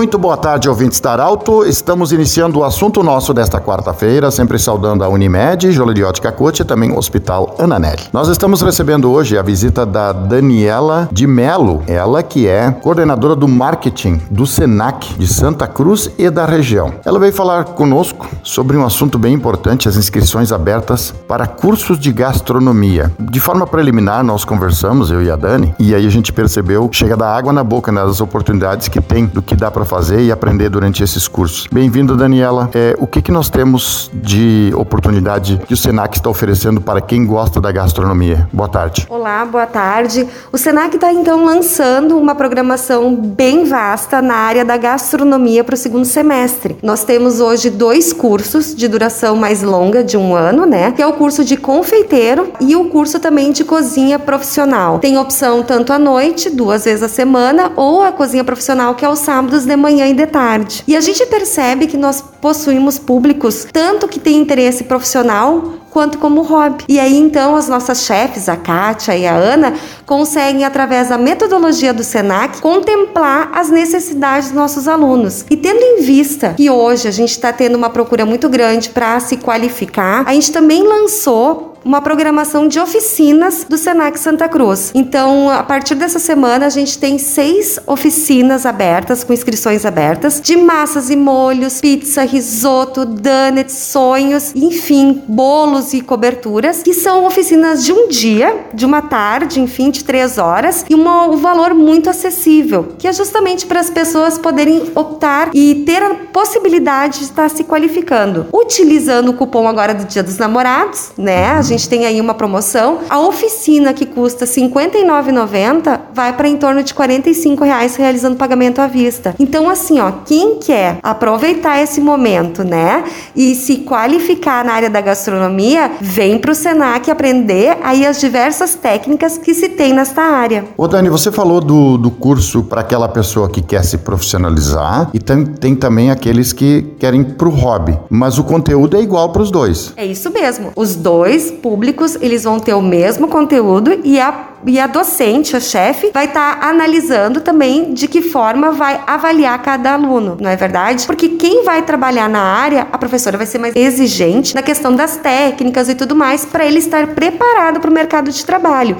Muito boa tarde, ouvintes da Arauto. Estamos iniciando o assunto nosso desta quarta-feira, sempre saudando a Unimed, Jolidiote Cacote e também o Hospital Ananelli. Nós estamos recebendo hoje a visita da Daniela de Melo, ela que é coordenadora do marketing do SENAC de Santa Cruz e da região. Ela veio falar conosco sobre um assunto bem importante, as inscrições abertas para cursos de gastronomia. De forma preliminar, nós conversamos, eu e a Dani, e aí a gente percebeu, chega da água na boca, né, das oportunidades que tem, do que dá para fazer e aprender durante esses cursos. Bem-vindo, Daniela. É, o que, que nós temos de oportunidade que o Senac está oferecendo para quem gosta da gastronomia? Boa tarde. Olá, boa tarde. O Senac está então lançando uma programação bem vasta na área da gastronomia para o segundo semestre. Nós temos hoje dois cursos de duração mais longa, de um ano, né? Que é o curso de confeiteiro e o curso também de cozinha profissional. Tem opção tanto à noite, duas vezes a semana, ou a cozinha profissional, que é aos sábados de manhã e de tarde. E a gente percebe que nós possuímos públicos tanto que têm interesse profissional quanto como hobby. E aí então as nossas chefes, a Kátia e a Ana, conseguem através da metodologia do Senac contemplar as necessidades dos nossos alunos. E tendo em vista que hoje a gente está tendo uma procura muito grande para se qualificar, a gente também lançou uma programação de oficinas do Senac Santa Cruz. Então, a partir dessa semana, a gente tem seis oficinas abertas, com inscrições abertas, de massas e molhos, pizza, risoto, donuts, sonhos, enfim, bolos e coberturas, que são oficinas de um dia, de uma tarde, enfim, de três horas, e uma, um valor muito acessível, que é justamente para as pessoas poderem optar e ter a possibilidade de estar se qualificando. Utilizando o cupom agora do Dia dos Namorados, né? A gente tem aí uma promoção. A oficina que custa R$ 59,90 vai para em torno de 45 reais realizando pagamento à vista. Então, assim, ó, quem quer aproveitar esse momento, né, e se qualificar na área da gastronomia, vem para o Senac aprender aí as diversas técnicas que se tem nesta área. Ô Dani, você falou do, do curso para aquela pessoa que quer se profissionalizar e tem, tem também aqueles que querem para o hobby, mas o conteúdo é igual para os dois. É isso mesmo. Os dois públicos, eles vão ter o mesmo conteúdo e a e a docente, a chefe, vai estar tá analisando também de que forma vai avaliar cada aluno, não é verdade? Porque quem vai trabalhar na área, a professora vai ser mais exigente na questão das técnicas e tudo mais, para ele estar preparado para o mercado de trabalho.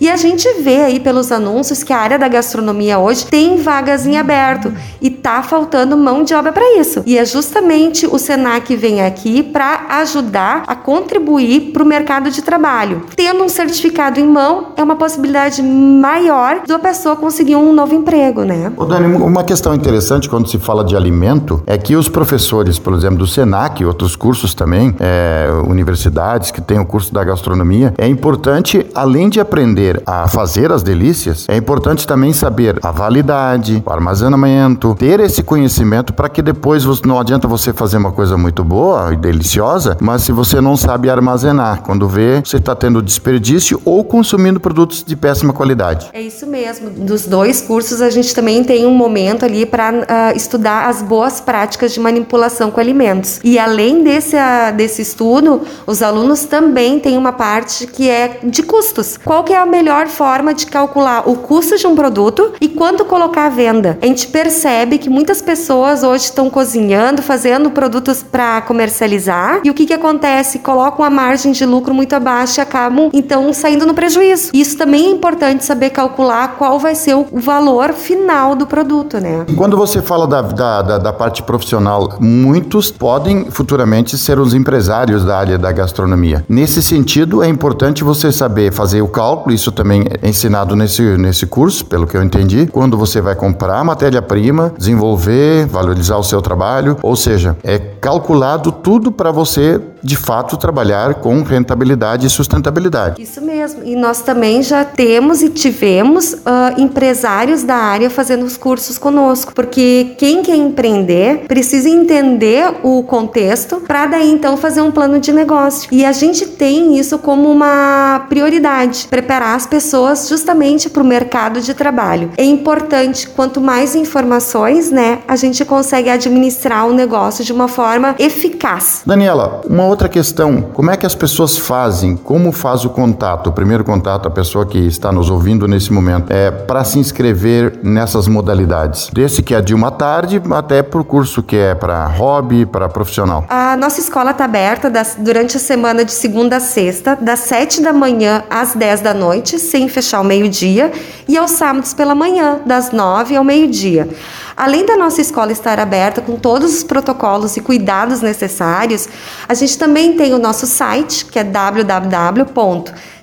E a gente vê aí pelos anúncios que a área da gastronomia hoje tem vagas em aberto e tá faltando mão de obra para isso. E é justamente o Senac vem aqui para ajudar a contribuir para o mercado de trabalho. Tendo um certificado em mão, é uma possibilidade maior uma pessoa conseguir um novo emprego, né? Ô Dani, uma questão interessante quando se fala de alimento é que os professores, por exemplo, do SENAC e outros cursos também, é, universidades que têm o curso da gastronomia, é importante, além de aprender a fazer as delícias, é importante também saber a validade, o armazenamento, ter esse conhecimento para que depois não adianta você fazer uma coisa muito boa e deliciosa, mas se você não sabe armazenar, quando vê, você está tendo desperdício ou consumindo produtos produtos de péssima qualidade. É isso mesmo. Dos dois cursos, a gente também tem um momento ali para uh, ah, estudar as boas práticas de manipulação com alimentos. E além desse, uh, desse estudo, os alunos também têm uma parte que é de custos. Qual que é a melhor forma de calcular o custo de um produto e quanto colocar à venda? A gente percebe que muitas pessoas hoje estão cozinhando, fazendo produtos para comercializar e o que, que acontece? Colocam a margem de lucro muito abaixo e acabam então saindo no prejuízo. Isso também é importante saber calcular qual vai ser o valor final do produto, né? Quando você fala da, da, da, da parte profissional, muitos podem futuramente ser os empresários da área da gastronomia. Nesse sentido, é importante você saber fazer o cálculo, isso também é ensinado nesse, nesse curso, pelo que eu entendi, quando você vai comprar matéria-prima, desenvolver, valorizar o seu trabalho, ou seja, é calculado tudo para você de fato trabalhar com rentabilidade e sustentabilidade. Isso mesmo. E nós também já temos e tivemos uh, empresários da área fazendo os cursos conosco, porque quem quer empreender precisa entender o contexto para daí então fazer um plano de negócio. E a gente tem isso como uma prioridade, preparar as pessoas justamente para o mercado de trabalho. É importante quanto mais informações, né, a gente consegue administrar o negócio de uma forma eficaz. Daniela, uma outra questão, como é que as pessoas fazem? Como faz o contato? O primeiro contato, a pessoa que está nos ouvindo nesse momento, é para se inscrever nessas modalidades. Desse que é de uma tarde até para o curso que é para hobby, para profissional. A nossa escola está aberta das, durante a semana de segunda a sexta, das 7 da manhã às 10 da noite, sem fechar o meio-dia, e aos sábados pela manhã, das 9 ao meio-dia. Além da nossa escola estar aberta com todos os protocolos e cuidados necessários, a gente também tem o nosso site, que é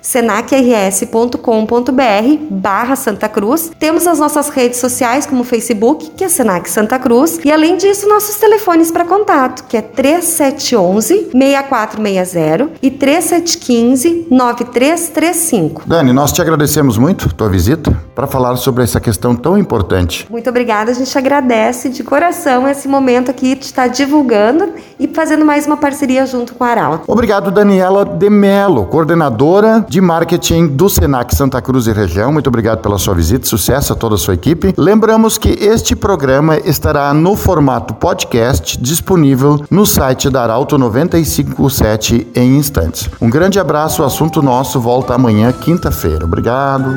www.senacrs.com.br barra Santa Cruz. Temos as nossas redes sociais, como o Facebook, que é Senac Santa Cruz. E além disso, nossos telefones para contato, que é 3711 6460 e 3715 9335. Dani, nós te agradecemos muito tua visita para falar sobre essa questão tão importante. Muito obrigada, a gente agradece de coração esse momento aqui de estar divulgando e fazendo mais uma parceria junto com a Arauto. Obrigado, Daniela de Melo, coordenadora de Marketing do Senac Santa Cruz e Região. Muito obrigado pela sua visita, sucesso a toda a sua equipe. Lembramos que este programa estará no formato podcast disponível no site da Arauto 957 em instantes. Um grande abraço, o assunto nosso volta amanhã, quinta-feira. Obrigado.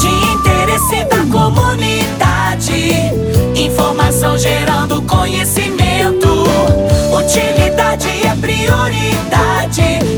De interesse da comunidade, informação gerando conhecimento, utilidade é prioridade.